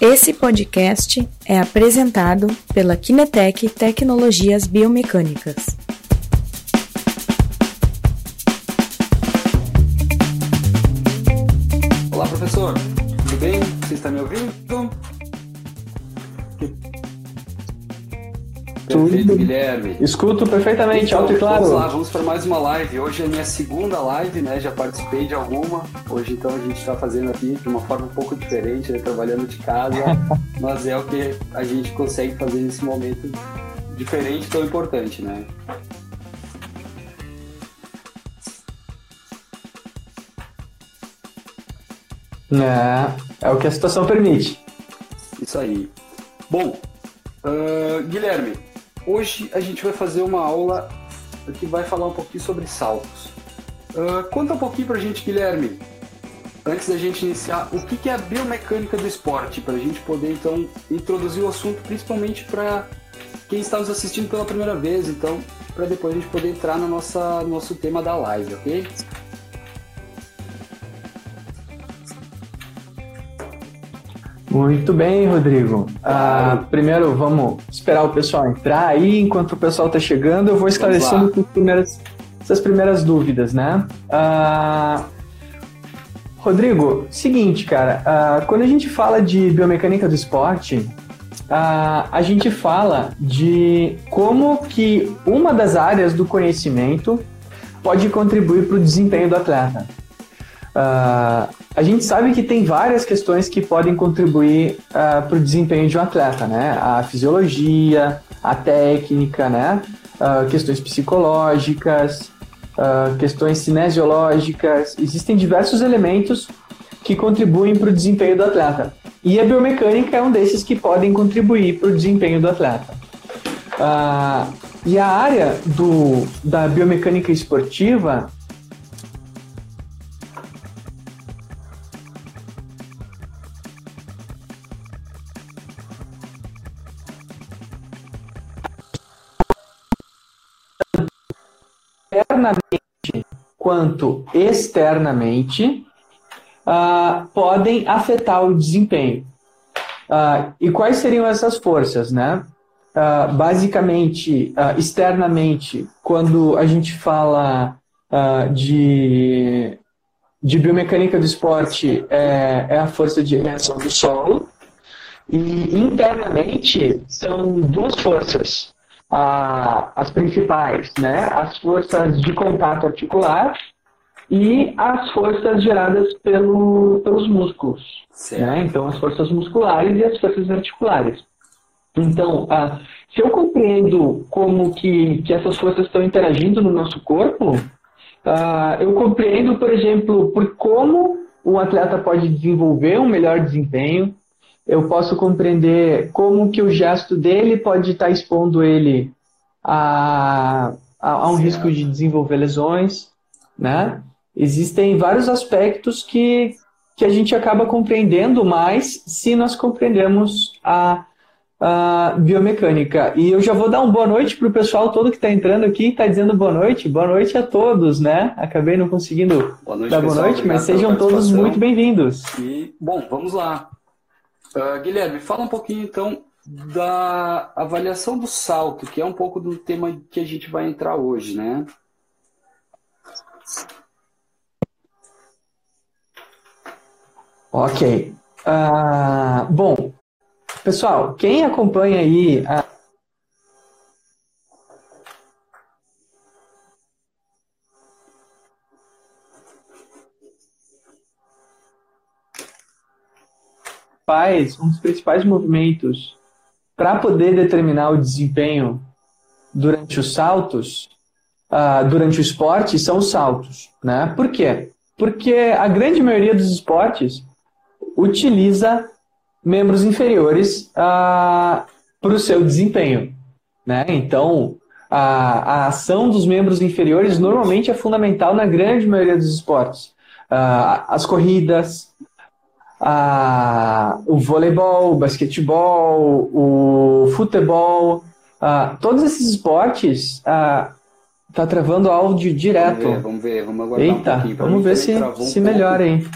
Esse podcast é apresentado pela Kinetec Tecnologias Biomecânicas. Olá, professor. Tudo bem? Você está me ouvindo? Perfeito, Guilherme. Escuto perfeitamente, Então, alto e claro. Vamos lá, vamos para mais uma live. Hoje é a minha segunda live, né? Já participei de alguma. Hoje, então, a gente está fazendo aqui de uma forma um pouco diferente, né? trabalhando de casa. mas é o que a gente consegue fazer nesse momento diferente, tão importante, né? É, é o que a situação permite. Isso aí. Bom, ah, Guilherme, hoje a gente vai fazer uma aula que vai falar um pouquinho sobre saltos. Ah, conta um pouquinho pra gente, Guilherme, antes da gente iniciar, o que que é a biomecânica do esporte, para a gente poder então introduzir o assunto, principalmente para quem está nos assistindo pela primeira vez, então, para depois a gente poder entrar no nossa, nosso tema da live, ok? Muito bem, Rodrigo. Ah, primeiro, vamos esperar o pessoal entrar aí. Enquanto o pessoal está chegando, eu vou esclarecendo as primeiras, essas primeiras dúvidas, né? Ah, Rodrigo, seguinte, cara. ah, quando a gente fala de biomecânica do esporte, ah, a gente fala de como que uma das áreas do conhecimento pode contribuir para o desempenho do atleta. Ah, a gente sabe que tem várias questões que podem contribuir para o desempenho de um atleta, né? A fisiologia, a técnica, né? Ah, questões psicológicas, ah, questões cinesiológicas. Existem diversos elementos que contribuem para o desempenho do atleta. E a biomecânica é um desses que podem contribuir para o desempenho do atleta. Ah, e a área do, da biomecânica esportiva internamente quanto externamente ah, podem afetar o desempenho. Ah, e quais seriam essas forças, né? Ah, basicamente, externamente, quando a gente fala de, de biomecânica do esporte, é, é a força de reação do solo. E internamente são duas forças, as principais, né? As forças de contato articular e as forças geradas pelo, pelos músculos, né? Então, as forças musculares e as forças articulares. Então, ah, se eu compreendo como que, que essas forças estão interagindo no nosso corpo, ah, eu compreendo, por exemplo, por como o atleta pode desenvolver um melhor desempenho, eu posso compreender como que o gesto dele pode estar expondo ele a, a, a um Certo. risco de desenvolver lesões, né? Existem vários aspectos que, que a gente acaba compreendendo mais se nós compreendemos a, a biomecânica. E eu já vou dar uma boa noite para o pessoal todo que está entrando aqui, está dizendo boa noite. Boa noite a todos, né? Acabei não conseguindo Boa noite, dar boa pessoal. noite, mas sejam todos muito bem-vindos. E, bom, vamos lá. Ah, Guilherme, fala um pouquinho então da avaliação do salto, que é um pouco do tema que a gente vai entrar hoje, né? Ok. Ah, bom, pessoal, quem acompanha aí a faz um dos principais movimentos para poder determinar o desempenho durante os saltos, ah, durante o esporte, são os saltos, né? Por quê? Porque a grande maioria dos esportes utiliza membros inferiores para o seu desempenho, né? Então, a, a ação dos membros inferiores normalmente é fundamental na grande maioria dos esportes. Ah, as corridas, o voleibol, o basquetebol, o futebol, ah, todos esses esportes ah, tá travando áudio Vamos direto. ver, vamos ver, vamos aguardar um Eita, pouquinho. Pra vamos ver se, um se melhora aí.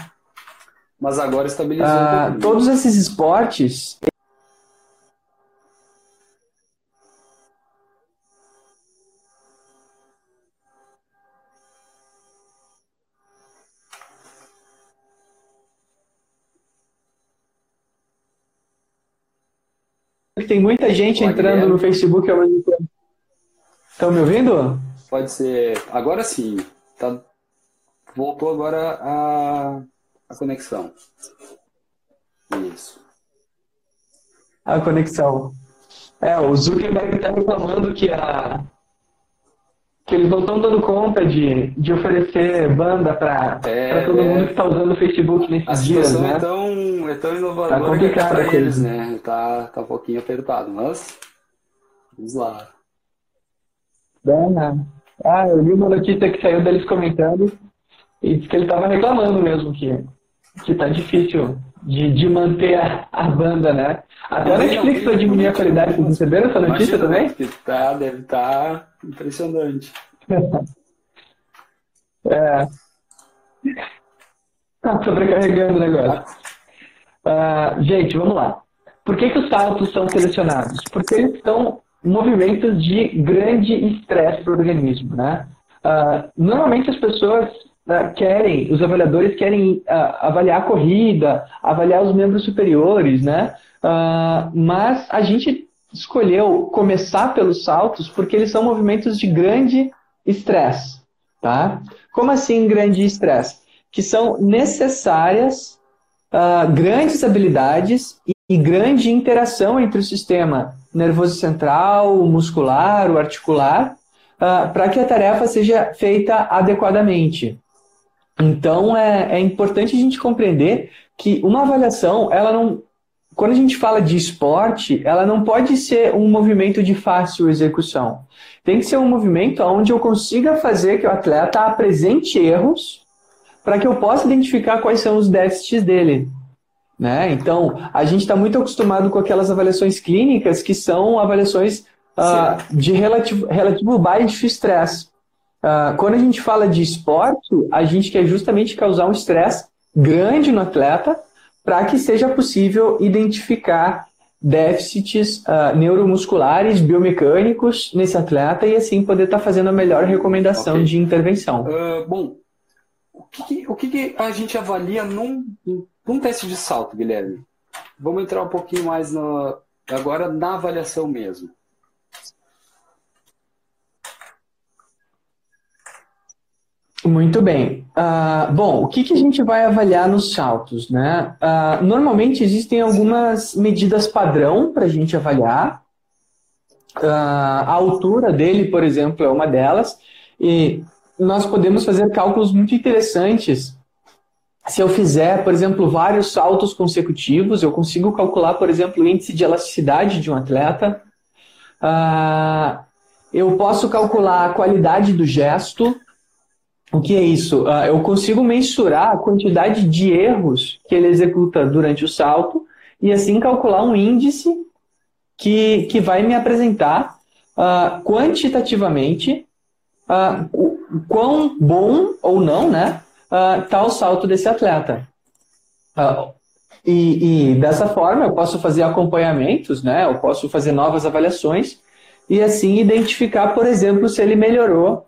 Mas agora estabilizou. Uh, todos esses esportes, Tem muita gente Pode entrando no Facebook ao mesmo tempo. Estão me ouvindo? Pode ser. Agora sim. Tá... Voltou agora a, a conexão. Isso. A conexão. É, o Zuckerberg está reclamando que a, que eles não estão dando conta de, de oferecer banda para é, todo é. mundo que está usando o Facebook nesses dias, né? É tão, é tão inovadora tá complicado para eles, né? Tá, tá um pouquinho apertado, mas vamos lá. Bem, ah, eu li uma notícia que saiu deles comentando e disse que ele estava reclamando mesmo que, que tá difícil de, de manter a, a banda, né? Até a Netflix vai diminuir a qualidade. Vocês receberam essa notícia também? Tá, deve estar tá impressionante. é. Tá sobrecarregando o negócio. Uh, gente, vamos lá. Por que, que os saltos são selecionados? Porque eles são movimentos de grande estresse para o organismo, né? Uh, normalmente as pessoas uh, querem, os avaliadores querem avaliar a corrida, avaliar os membros superiores, né? mas a gente escolheu começar pelos saltos porque eles são movimentos de grande estresse, tá? Como assim grande estresse? Que são necessárias grandes habilidades e grande interação entre o sistema nervoso central, o muscular, o articular, uh, para que a tarefa seja feita adequadamente. Então é, é importante a gente compreender que uma avaliação, ela não, quando a gente fala de esporte, ela não pode ser um movimento de fácil execução. Tem que ser um movimento onde eu consiga fazer que o atleta apresente erros para que eu possa identificar quais são os déficits dele. Né? Então, a gente está muito acostumado com aquelas avaliações clínicas que são avaliações uh, de relativo, relativo baixo estresse. Uh, quando a gente fala de esporte, a gente quer justamente causar um estresse grande no atleta para que seja possível identificar déficits uh, neuromusculares, biomecânicos nesse atleta e assim poder estar tá fazendo a melhor recomendação okay. de intervenção. bom, o que, o que a gente avalia num, num teste de salto, Guilherme? Vamos entrar um pouquinho mais no, agora na avaliação mesmo. Muito bem. Uh, bom, o que, que a gente vai avaliar nos saltos? Né? Uh, normalmente existem algumas medidas padrão para a gente avaliar. Uh, a altura dele, por exemplo, é uma delas. E nós podemos fazer cálculos muito interessantes. Se eu fizer, por exemplo, vários saltos consecutivos, eu consigo calcular, por exemplo, o índice de elasticidade de um atleta. Uh, eu posso calcular a qualidade do gesto. O que é isso? Uh, eu consigo mensurar a quantidade de erros que ele executa durante o salto e assim calcular um índice que, que vai me apresentar uh, quantitativamente uh, quão bom ou não né, está uh, o salto desse atleta. Uh, e, e, dessa forma eu posso fazer acompanhamentos, né, eu posso fazer novas avaliações e assim identificar, por exemplo, se ele melhorou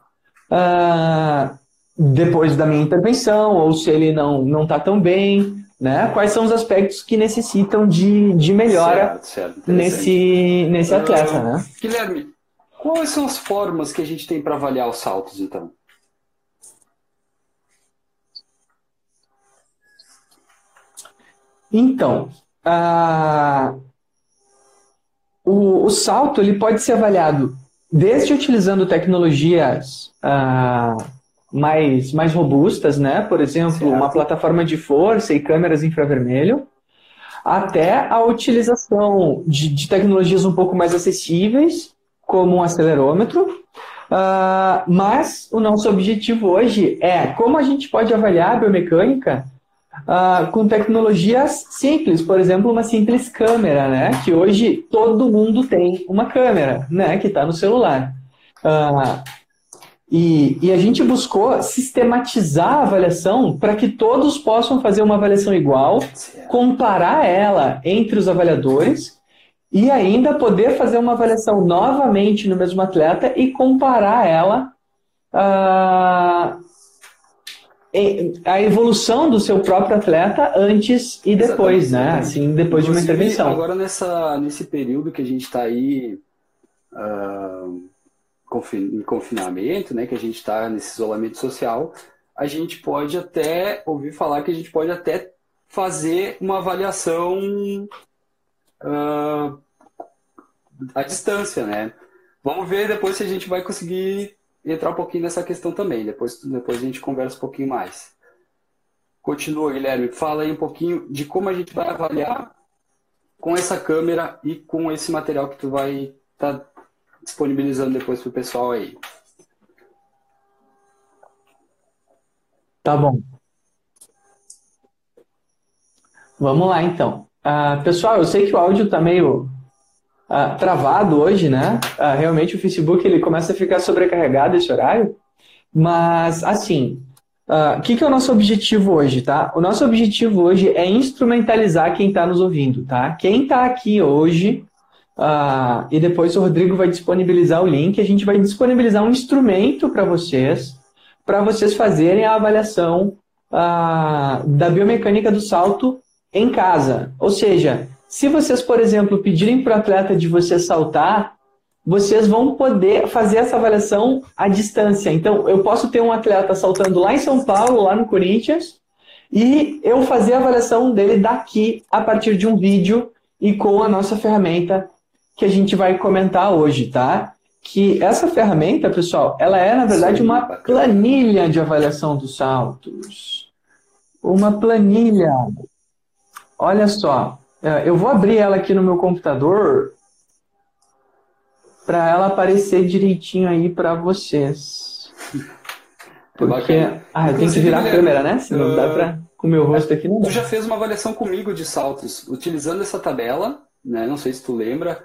depois da minha intervenção ou se ele não está tão bem, né? Quais são os aspectos que necessitam de, de melhora certo, certo, nesse, nesse atleta, né? Guilherme, Quais são as formas que a gente tem para avaliar os saltos, então? Então, uh, o, o, salto ele pode ser avaliado desde utilizando tecnologias uh, mais, mais robustas, né? Por exemplo, certo. uma plataforma de força e câmeras infravermelho, até a utilização de, de tecnologias um pouco mais acessíveis como um acelerômetro, uh, mas o nosso objetivo hoje é como a gente pode avaliar a biomecânica uh, com tecnologias simples, por exemplo, uma simples câmera, né? Que hoje todo mundo tem uma câmera, né? Que está no celular. Uh, E, e a gente buscou sistematizar a avaliação para que todos possam fazer uma avaliação igual, comparar ela entre os avaliadores e ainda poder fazer uma avaliação novamente no mesmo atleta e comparar ela uh, a evolução do seu próprio atleta antes e depois, exatamente, né? Assim, depois de uma intervenção. Agora nessa, nesse período que a gente está aí uh, em confinamento, né? Que a gente está nesse isolamento social, a gente pode até ouvir falar que a gente pode até fazer uma avaliação uh, à distância, né? Vamos ver depois se a gente vai conseguir entrar um pouquinho nessa questão também. Depois, depois a gente conversa um pouquinho mais. Continua, Guilherme. Fala aí um pouquinho de como a gente vai avaliar com essa câmera e com esse material que tu vai estar tá disponibilizando depois para o pessoal aí. Tá bom. Vamos lá, então. Uh, pessoal, eu sei que o áudio está meio uh, travado hoje, né? Uh, realmente o Facebook ele começa a ficar sobrecarregado esse horário. Mas, assim, o que, que é o nosso objetivo hoje, tá? O nosso objetivo hoje é instrumentalizar quem está nos ouvindo, tá? Quem está aqui hoje Uh, e depois o Rodrigo vai disponibilizar o link. A gente vai disponibilizar um instrumento para vocês, para vocês fazerem a avaliação uh, da biomecânica do salto em casa. Ou seja, se vocês, por exemplo, pedirem para o atleta de você saltar, vocês vão poder fazer essa avaliação à distância. Então, eu posso ter um atleta saltando lá em São Paulo, lá no Corinthians, e eu fazer a avaliação dele daqui a partir de um vídeo e com a nossa ferramenta que a gente vai comentar hoje, tá? Que essa ferramenta, pessoal, ela é, na verdade, uma planilha de avaliação dos saltos. Uma planilha. Olha só, eu vou abrir ela aqui no meu computador para ela aparecer direitinho aí para vocês. Porque. Ah, eu tenho que virar a câmera, né? Senão não dá para. Com o meu rosto aqui não dá. Tu já fez uma avaliação comigo de saltos, utilizando essa tabela, né? Não sei se tu lembra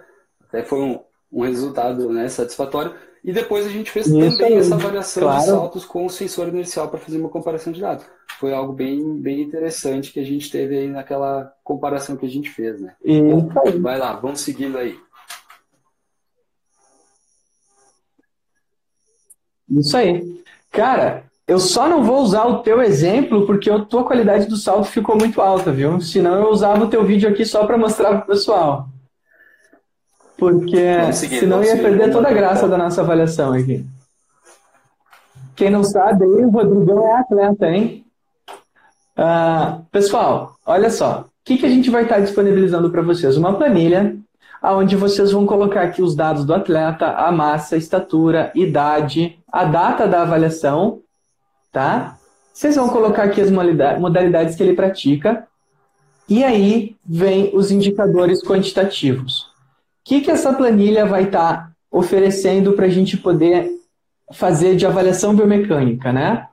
até foi um, um resultado né, satisfatório. E depois a gente fez Isso também essa avaliação claro. de saltos com o sensor inercial para fazer uma comparação de dados. Foi algo bem, bem interessante que a gente teve aí naquela comparação que a gente fez, né? Bom, vai lá, vamos seguindo aí. Isso aí. Cara, eu só não vou usar o teu exemplo porque a tua qualidade do salto ficou muito alta, viu? Senão eu usava o teu vídeo aqui só para mostrar para o pessoal. Porque seguir, senão ia perder toda a graça da nossa avaliação aqui. Quem não sabe, aí, o Rodrigão é atleta, hein? Uh, pessoal, olha só. O que, que a gente vai estar disponibilizando para vocês? Uma planilha onde vocês vão colocar aqui os dados do atleta, a massa, a estatura, idade, a data da avaliação, tá? Vocês vão colocar aqui as modalidades que ele pratica. E aí vem os indicadores quantitativos que, que essa planilha vai estar tá oferecendo para a gente poder fazer de avaliação biomecânica, né?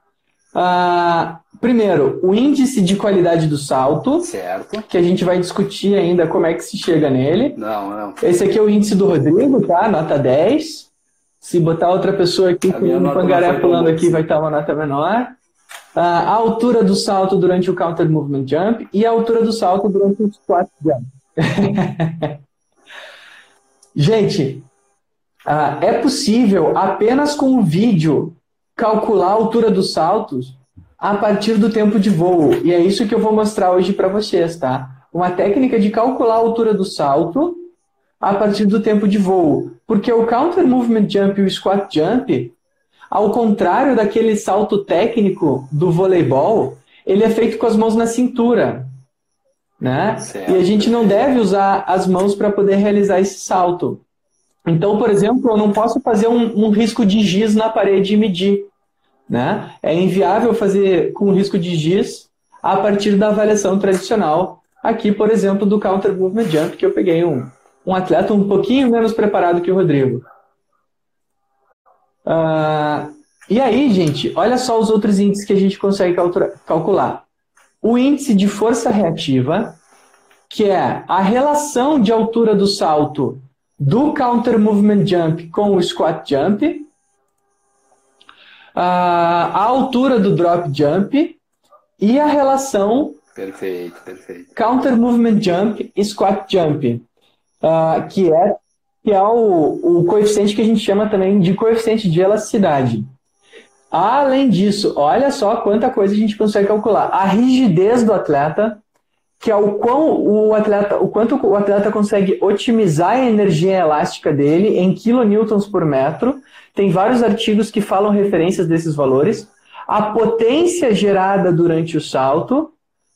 Ah, primeiro, o índice de qualidade do salto, certo. que a gente vai discutir ainda como é que se chega nele. Não, não. Esse aqui é o índice do Rodrigo, tá? Nota 10. Se botar outra pessoa aqui com um pangaré pulando aqui, vai estar uma nota menor. Ah, a altura do salto durante o counter movement jump e a altura do salto durante o squat jump. Gente, uh, é possível apenas com o vídeo calcular a altura dos saltos a partir do tempo de voo. E é isso que eu vou mostrar hoje para vocês, tá? Uma técnica de calcular a altura do salto a partir do tempo de voo. Porque o counter movement jump e o squat jump, ao contrário daquele salto técnico do voleibol, ele é feito com as mãos na cintura né? Certo. E a gente não deve usar as mãos para poder realizar esse salto. Então, por exemplo, eu não posso fazer um, um, risco de giz na parede e medir. Né? É inviável fazer com risco de giz a partir da avaliação tradicional. Aqui, por exemplo, do Counter Movement Jump, que eu peguei um, um atleta um pouquinho menos preparado que o Rodrigo. Uh, e aí, gente, olha só os outros índices que a gente consegue calcular o índice de força reativa, que é a relação de altura do salto do counter movement jump com o squat jump. a altura do drop jump e a relação perfeito, perfeito. counter movement jump e squat jump, que é, que é o, o coeficiente que a gente chama também de coeficiente de elasticidade. Além disso, olha só quanta coisa a gente consegue calcular. A rigidez do atleta, que é o quão o atleta, o quanto o atleta consegue otimizar a energia elástica dele em kilonewtons por metro. Tem vários artigos que falam referências desses valores. A potência gerada durante o salto,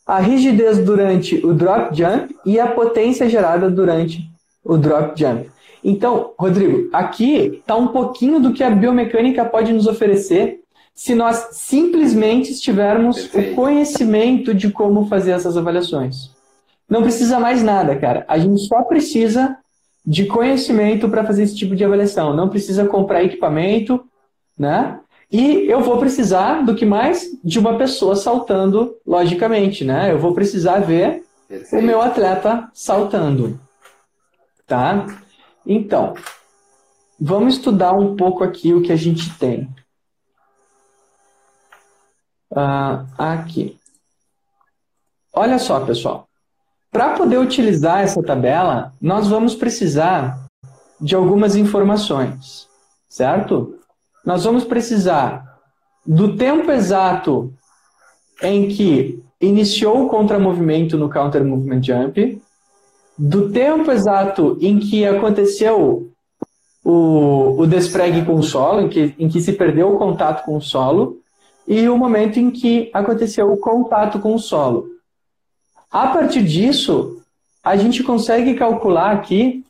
a rigidez durante o drop jump e a potência gerada durante o drop jump. Então, Rodrigo, aqui está um pouquinho do que a biomecânica pode nos oferecer se nós simplesmente tivermos Perfeito. o conhecimento de como fazer essas avaliações. Não precisa mais nada, cara. A gente só precisa de conhecimento para fazer esse tipo de avaliação. Não precisa comprar equipamento, né? E eu vou precisar do que mais? De uma pessoa saltando, logicamente, né? Eu vou precisar ver Perfeito. o meu atleta saltando, tá? Então, vamos estudar um pouco aqui o que a gente tem. Uh, aqui. Olha só, pessoal. Para poder utilizar essa tabela, nós vamos precisar de algumas informações, certo? Nós vamos precisar do tempo exato em que iniciou o contramovimento no counter movement jump, do tempo exato em que aconteceu o, o despregue com o solo, em que, em que se perdeu o contato com o solo, e o momento em que aconteceu o contato com o solo. A partir disso, a gente consegue calcular aqui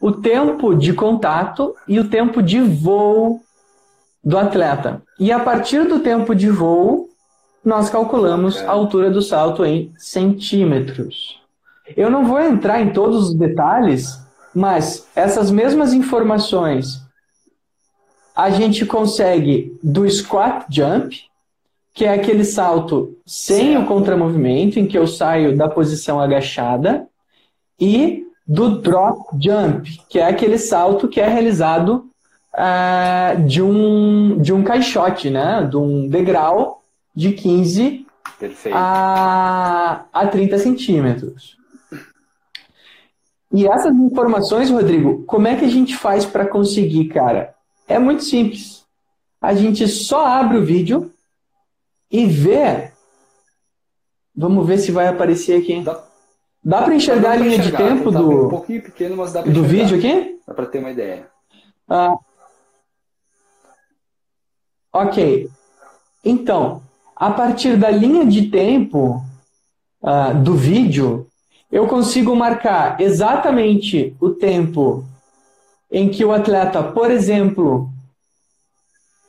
o tempo de contato e o tempo de voo do atleta. E a partir do tempo de voo, nós calculamos a altura do salto em centímetros. Eu não vou entrar em todos os detalhes, mas essas mesmas informações a gente consegue do squat jump, que é aquele salto sem o contramovimento, em que eu saio da posição agachada, e do drop jump, que é aquele salto que é realizado uh, de, um, de um caixote, né? de um degrau de 15 a, a 30 centímetros. E essas informações, Rodrigo, como é que a gente faz para conseguir, cara? É muito simples. A gente só abre o vídeo, e ver. Vamos ver se vai aparecer aqui. Dá, dá para enxergar dá a linha enxergar, de tempo tá do, um pouquinho pequeno, mas dá do vídeo aqui? Dá para ter uma ideia. Ah, ok. Então, a partir da linha de tempo ah, do vídeo, eu consigo marcar exatamente o tempo em que o atleta, por exemplo,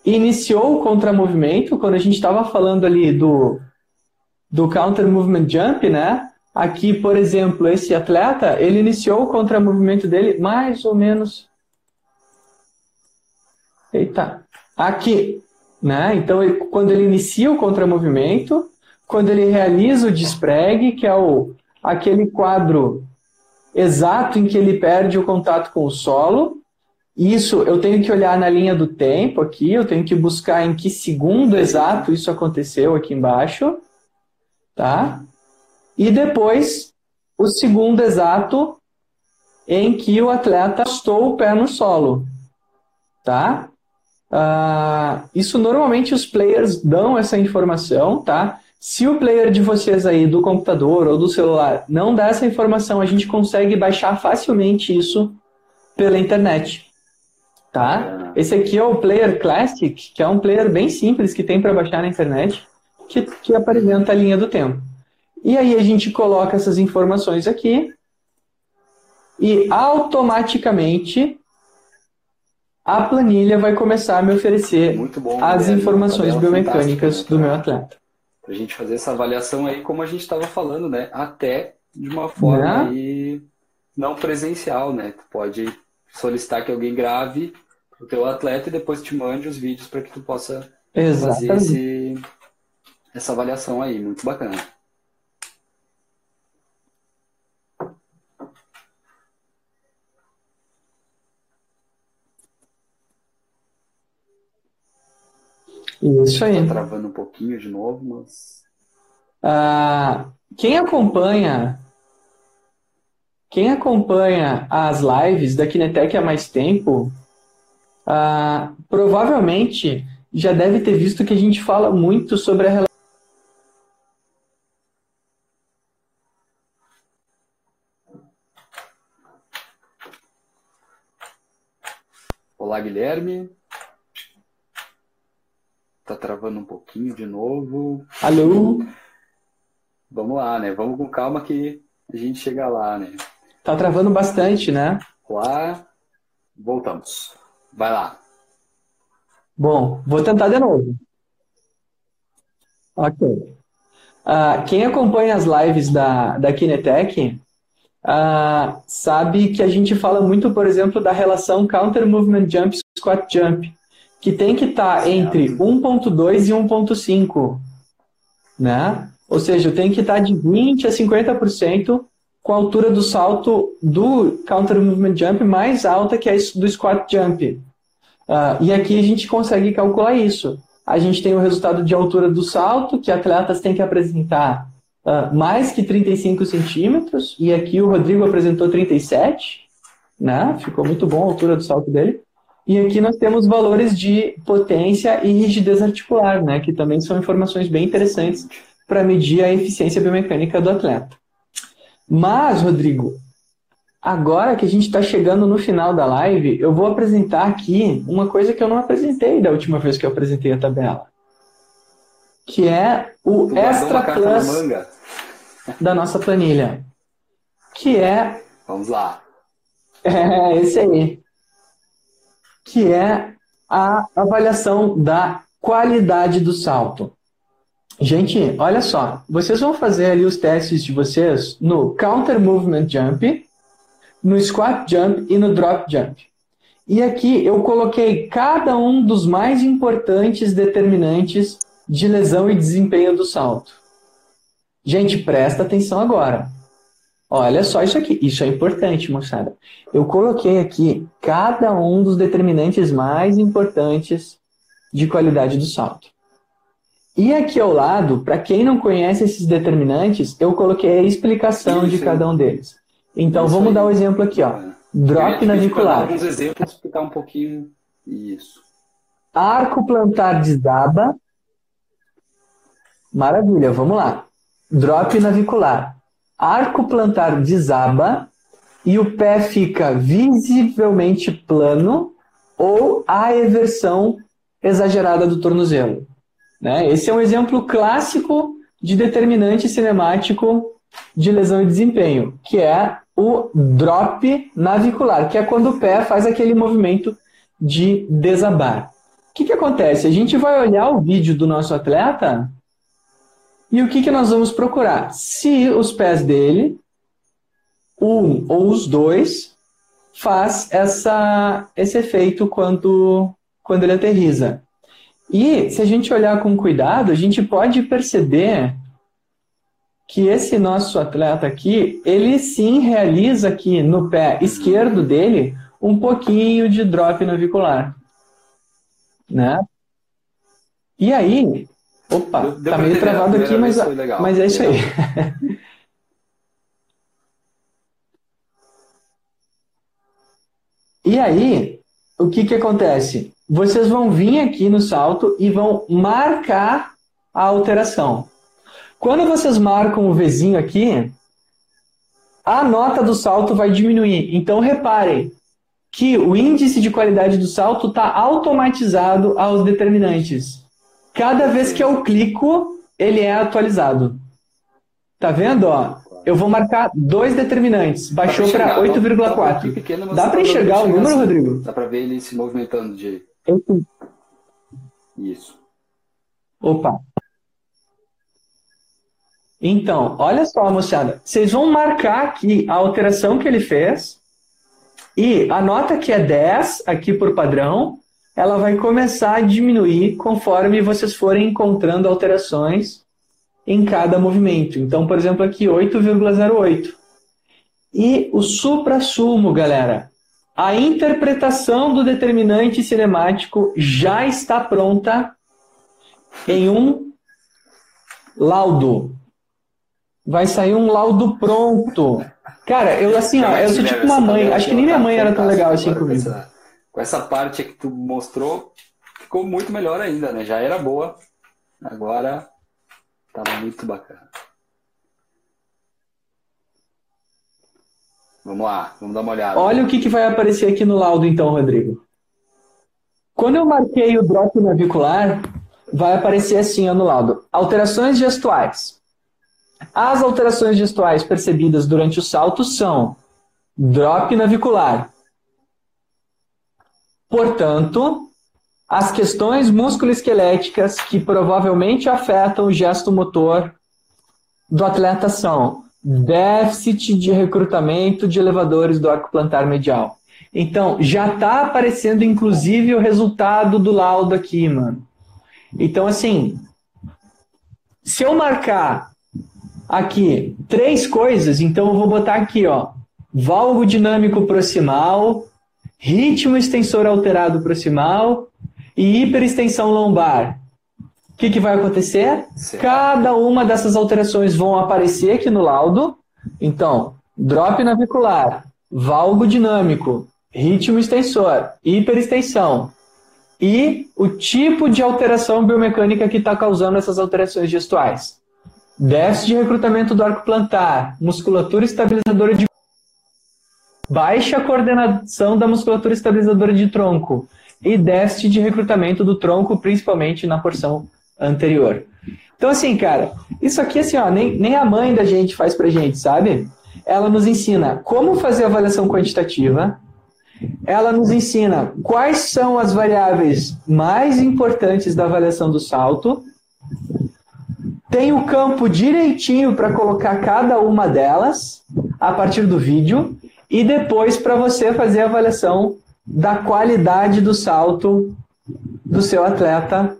iniciou o contramovimento, quando a gente estava falando ali do, do counter movement jump, né? Aqui, por exemplo, esse atleta, ele iniciou o contramovimento dele mais ou menos. Eita, aqui, né? Então, ele, quando ele inicia o contramovimento, quando ele realiza o despregue, que é o, aquele quadro exato em que ele perde o contato com o solo, isso eu tenho que olhar na linha do tempo aqui, eu tenho que buscar em que segundo exato isso aconteceu aqui embaixo, tá? E depois o segundo exato em que o atleta postou o pé no solo, tá? Uh, isso normalmente os players dão essa informação, tá? Se o player de vocês aí do computador ou do celular não dá essa informação, a gente consegue baixar facilmente isso pela internet tá? Esse aqui é o Player Classic, que é um player bem simples que tem para baixar na internet, que, que apresenta a linha do tempo. E aí a gente coloca essas informações aqui e automaticamente a planilha vai começar a me oferecer bom, as informações biomecânicas do meu atleta. Para a gente fazer essa avaliação aí, como a gente estava falando, né? Até de uma forma né? não presencial, né? Tu pode solicitar que alguém grave o teu atleta e depois te mande os vídeos para que tu possa Exatamente. fazer esse, essa avaliação aí. Muito bacana. Isso aí. Tá travando um pouquinho de novo, mas. Ah, quem acompanha. Quem acompanha as lives da Kinetec há mais tempo, ah, provavelmente já deve ter visto que a gente fala muito sobre a relação Olá, Guilherme. Tá travando um pouquinho de novo. Alô? Vamos lá, né? Vamos com calma que a gente chega lá, né? Tá travando bastante, né? Lá, voltamos. Vai lá. Bom, vou tentar de novo. Ok. Uh, quem acompanha as lives da, da Kinetec uh, sabe que a gente fala muito, por exemplo, da relação Counter Movement Jump Squat Jump, que tem que estar tá entre 1.2 e 1.5, né? Ou seja, tem que estar tá de 20 a 50% com a altura do salto do Counter Movement Jump mais alta que a do Squat Jump. Uh, e aqui a gente consegue calcular isso. A gente tem o resultado de altura do salto, que atletas têm que apresentar uh, mais que 35 centímetros, e aqui o Rodrigo apresentou 37, né? Ficou muito bom a altura do salto dele. E aqui nós temos valores de potência e rigidez articular, né? Que também são informações bem interessantes para medir a eficiência biomecânica do atleta. Mas, Rodrigo, Agora que a gente está chegando no final da live, eu vou apresentar aqui uma coisa que eu não apresentei da última vez que eu apresentei a tabela. Que é o tu Extra Plus da nossa planilha. Que é. Vamos lá. É, esse aí. Que é a avaliação da qualidade do salto. Gente, olha só. Vocês vão fazer ali os testes de vocês no Counter Movement Jump no squat jump e no drop jump. E aqui eu coloquei cada um dos mais importantes determinantes de lesão e desempenho do salto. Gente, presta atenção agora. Olha só isso aqui. Isso é importante, moçada. Eu coloquei aqui cada um dos determinantes mais importantes de qualidade do salto. E aqui ao lado, para quem não conhece esses determinantes, eu coloquei a explicação de cada um deles. Então, isso vamos aí. dar um exemplo aqui, ó. Drop navicular. Alguns exemplos, explicar um pouquinho isso. Arco plantar desaba. Maravilha, vamos lá. Drop navicular. Arco plantar desaba e o pé fica visivelmente plano ou a eversão exagerada do tornozelo. Né? Esse é um exemplo clássico de determinante cinemático de lesão e desempenho, que é o drop navicular, que é quando o pé faz aquele movimento de desabar. O que, que acontece? A gente vai olhar o vídeo do nosso atleta e o que, que nós vamos procurar? Se os pés dele, um ou os dois, faz essa, esse efeito quando, quando ele aterriza. E se a gente olhar com cuidado, a gente pode perceber que esse nosso atleta aqui, ele sim realiza aqui no pé esquerdo dele um pouquinho de drop navicular. Né? E aí, opa, deu, tá meio travado aqui, mas, mas é isso aí. e aí, o que que acontece? Vocês vão vir aqui no salto e vão marcar a alteração. Quando vocês marcam o Vzinho aqui, a nota do salto vai diminuir. Então reparem que o índice de qualidade do salto está automatizado aos determinantes. Cada vez que eu clico, ele é atualizado. Tá vendo? Ó, eu vou marcar dois determinantes. Baixou para 8,4. Dá para enxergar o número, Rodrigo? Dá para ver ele se movimentando de. Isso. Opa. Então, olha só, moçada. Vocês vão marcar aqui a alteração que ele fez e a nota que é 10 aqui por padrão, ela vai começar a diminuir conforme vocês forem encontrando alterações em cada movimento. Então, por exemplo, aqui 8,08. E o supra-sumo, galera. A interpretação do determinante cinemático já está pronta em um laudo. Vai sair um laudo pronto. Cara, eu assim, ó, eu sou tipo uma mãe. Acho que nem minha mãe era tão legal assim comigo. Com essa, com essa parte que tu mostrou, ficou muito melhor ainda, né? Já era boa. Agora tá muito bacana. Vamos lá, vamos dar uma olhada. Olha o que, que vai aparecer aqui no laudo, então, Rodrigo. Quando eu marquei o drop navicular, vai aparecer assim ó, no laudo: alterações gestuais. As alterações gestuais percebidas durante o salto são drop navicular. Portanto, as questões musculoesqueléticas que provavelmente afetam o gesto motor do atleta são déficit de recrutamento de elevadores do arco plantar medial. Então, já está aparecendo inclusive o resultado do laudo aqui, mano. Então, assim, se eu marcar aqui três coisas, então eu vou botar aqui, ó, valgo dinâmico proximal, ritmo extensor alterado proximal e hiperextensão lombar. O que, que vai acontecer? Certo. Cada uma dessas alterações vão aparecer aqui no laudo. Então, drop navicular, valgo dinâmico, ritmo extensor, hiperextensão e o tipo de alteração biomecânica que está causando essas alterações gestuais. Déficit de recrutamento do arco plantar, musculatura estabilizadora de baixa coordenação da musculatura estabilizadora de tronco e déficit de recrutamento do tronco, principalmente na porção anterior. Então, assim, cara, isso aqui, assim, ó, nem, nem a mãe da gente faz pra gente, sabe? Ela nos ensina como fazer avaliação quantitativa, ela nos ensina quais são as variáveis mais importantes da avaliação do salto, tem o campo direitinho para colocar cada uma delas a partir do vídeo e depois para você fazer a avaliação da qualidade do salto do seu atleta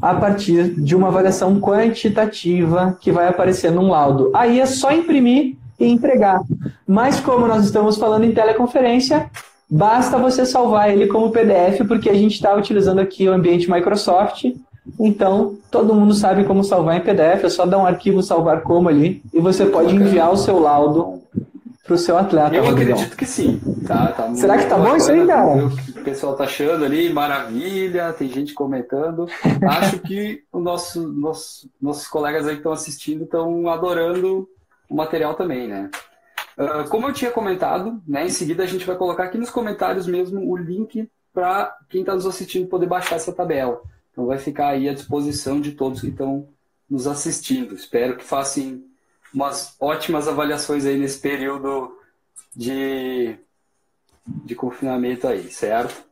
a partir de uma avaliação quantitativa que vai aparecer num laudo. Aí é só imprimir e entregar. Mas como nós estamos falando em teleconferência, basta você salvar ele como PDF, porque a gente está utilizando aqui o ambiente Microsoft. Então, todo mundo sabe como salvar em PDF, é só dar um arquivo salvar como ali e você pode enviar o seu laudo para o seu atleta. Eu acredito que sim. Tá, tá Será que tá bom isso aí, cara? O pessoal tá achando ali, maravilha, tem gente comentando. Acho que o nosso, nosso, nossos colegas aí que estão assistindo estão adorando o material também, né? Uh, como eu tinha comentado, né, em seguida a gente vai colocar aqui nos comentários mesmo o link para quem está nos assistindo poder baixar essa tabela. Então vai ficar aí à disposição de todos que estão nos assistindo. Espero que façam umas ótimas avaliações aí nesse período de, de confinamento aí, certo?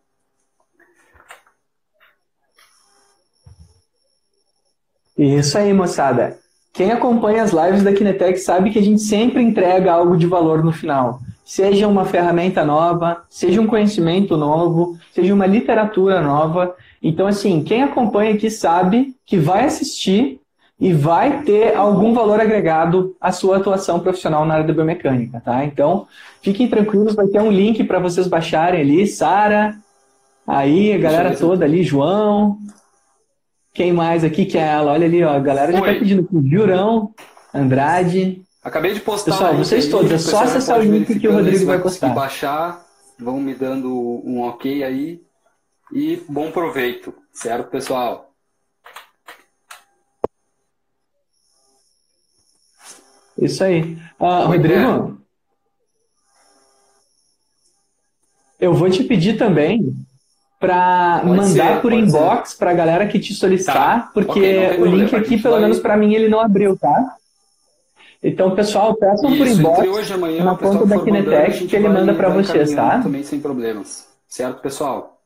Isso aí, moçada. Quem acompanha as lives da Kinetec sabe que a gente sempre entrega algo de valor no final. Seja uma ferramenta nova, seja um conhecimento novo, seja uma literatura nova. Então, assim, quem acompanha aqui sabe que vai assistir e vai ter algum valor agregado à sua atuação profissional na área da biomecânica, tá? Então, fiquem tranquilos, vai ter um link para vocês baixarem ali, Sara, aí a galera toda ali, João, quem mais aqui que é ela? Olha ali, ó. A galera já tá pedindo aqui. Jurão, Andrade. Acabei de postar. Pessoal, vocês todos, é só acessar o link que o Rodrigo vai postar. baixar, vão me dando um ok aí. E bom proveito, certo, pessoal? Isso aí. Ah, Rodrigo, eu vou te pedir também para mandar ser, por inbox para a galera que te solicitar, tá. porque okay, o link aqui, pelo menos para mim, ele não abriu, tá? Então, pessoal, peçam Isso, por inbox hoje, amanhã, na conta da Kinetec que ele manda para vocês, tá? Também sem problemas. Certo, pessoal?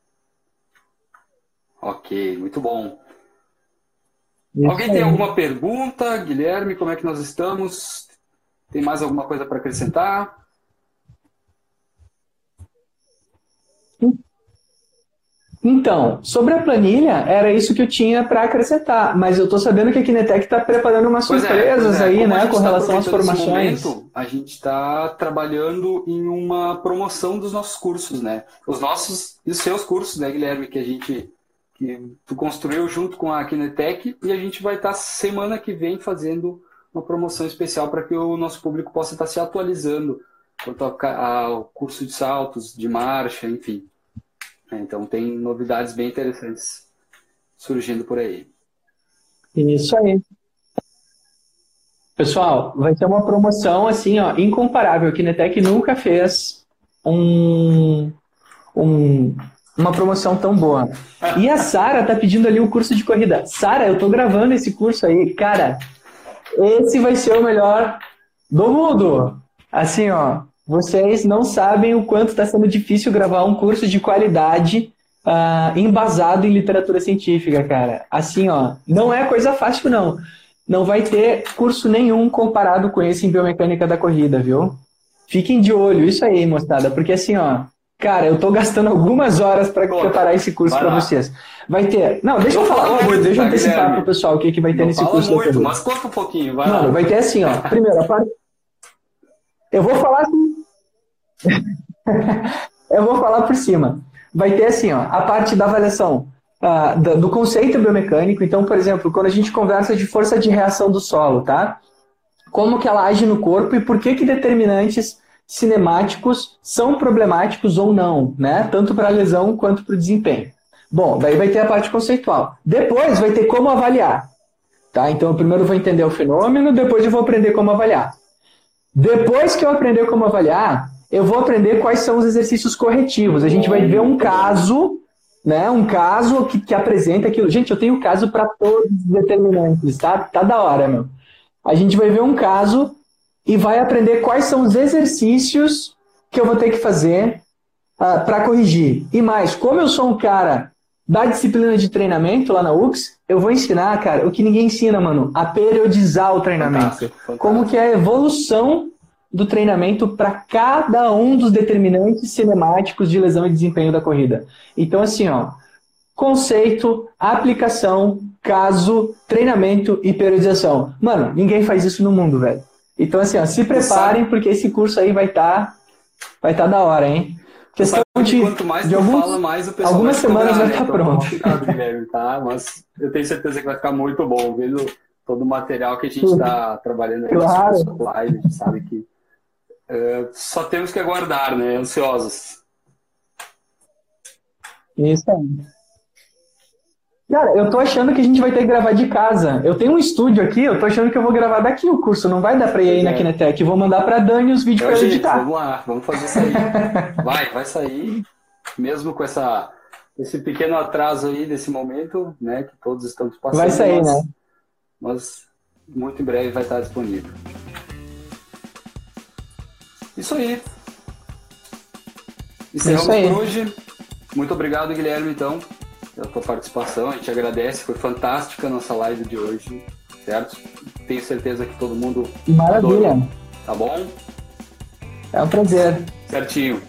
Ok, muito bom. Isso Alguém aí. tem alguma pergunta? Guilherme, como é que nós estamos? Tem mais alguma coisa para acrescentar? Então, sobre a planilha, era isso que eu tinha para acrescentar, mas eu estou sabendo que a Kinetec está preparando umas pois é, surpresas é, é. aí, Como né, com tá relação às formações. Momento, a gente está trabalhando em uma promoção dos nossos cursos, né? Os nossos e os seus cursos, né, Guilherme, que a gente que tu construiu junto com a Kinetec e a gente vai estar semana que vem fazendo uma promoção especial para que o nosso público possa estar se atualizando quanto ao curso de saltos, de marcha, enfim. É, então tem novidades bem interessantes surgindo por aí. Isso aí. Pessoal, vai ter uma promoção assim, ó, incomparável. A Kinetec nunca fez um, um, uma promoção tão boa. E a Sara tá pedindo ali o um curso de corrida. Sara, eu tô gravando esse curso aí. Cara, esse vai ser o melhor do mundo. Assim, ó, vocês não sabem o quanto está sendo difícil gravar um curso de qualidade uh, embasado em literatura científica, cara. Assim, ó, não é coisa fácil, não. Não vai ter curso nenhum comparado com esse em biomecânica da corrida, viu? Fiquem de olho, isso aí, moçada, porque assim, ó, cara, eu tô gastando algumas horas para preparar esse curso para vocês. Vai ter. Não, deixa eu, eu falar, muito, deixa eu antecipar pro pessoal o que, que vai ter nesse curso. Muito, mas conta um pouquinho, vai. Mano, vai ter assim, ó. Primeiro, a parte. Eu vou falar eu vou falar por cima vai ter assim, ó, a parte da avaliação uh, do conceito biomecânico. Então, por exemplo, quando a gente conversa de força de reação do solo, tá? Como que ela age no corpo e por que que determinantes cinemáticos são problemáticos ou não, né? Tanto para a lesão quanto para o desempenho. Bom, daí vai ter a parte conceitual. Depois vai ter como avaliar. Tá? Então, eu primeiro vou entender o fenômeno, depois eu vou aprender como avaliar. Depois que eu aprender como avaliar, eu vou aprender quais são os exercícios corretivos. A gente vai ver um caso, né? Um caso que, que apresenta aquilo. Gente, eu tenho caso para todos os determinantes, tá? Tá da hora, meu. A gente vai ver um caso e vai aprender quais são os exercícios que eu vou ter que fazer uh, ah, para corrigir. E mais, como eu sou um cara da disciplina de treinamento lá na UX, eu vou ensinar, cara, o que ninguém ensina, mano, a periodizar o treinamento. Fantástico, fantástico. Como que é a evolução do treinamento para cada um dos determinantes cinemáticos de lesão e desempenho da corrida. Então, assim, ó, conceito, aplicação, caso, treinamento e periodização. Mano, ninguém faz isso no mundo, velho. Então, assim, ó, se preparem, porque esse curso aí vai estar tá, vai tá da hora, hein? Questão de, quanto mais de alguns, fala, mais o pessoal algumas semanas vai estar tá pronto. tá? Mas eu tenho certeza que vai ficar muito bom, vendo todo o material que a gente está trabalhando aqui claro. live, a gente sabe que é, só temos que aguardar, né? Ansiosos. Isso aí. Cara, eu tô achando que a gente vai ter que gravar de casa. Eu tenho um estúdio aqui, eu tô achando que eu vou gravar daqui o curso. Não vai dar pra ir aí é. na Kinetec. Vou mandar pra Dani os vídeos é pra editar. Vamos lá, vamos fazer isso aí. vai, vai sair. Mesmo com essa, esse pequeno atraso aí desse momento, né? Que todos estamos passando. Vai sair, mas, né? Mas muito em breve vai estar disponível. Isso aí. Encerramos Isso aí. por hoje. Muito obrigado, Guilherme, então, pela tua participação. A gente agradece, foi fantástica a nossa live de hoje, certo? Tenho certeza que todo mundo. Maravilha. Adorou. Tá bom? É um prazer. Certinho.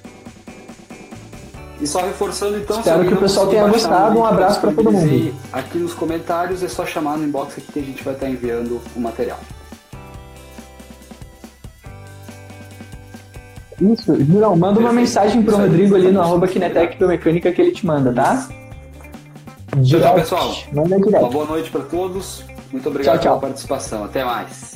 E só reforçando então. Espero que o pessoal tenha gostado. Um abraço para todo mundo. Aqui nos comentários é só chamar no inbox aqui que a gente vai estar enviando o material. Isso, não, manda uma mensagem pro Rodrigo ali no arroba Kinetec Biomecânica que ele te manda, tá? Direct. Tchau, pessoal. Uma boa noite para todos. Muito obrigado tchau, tchau. pela participação. Até mais.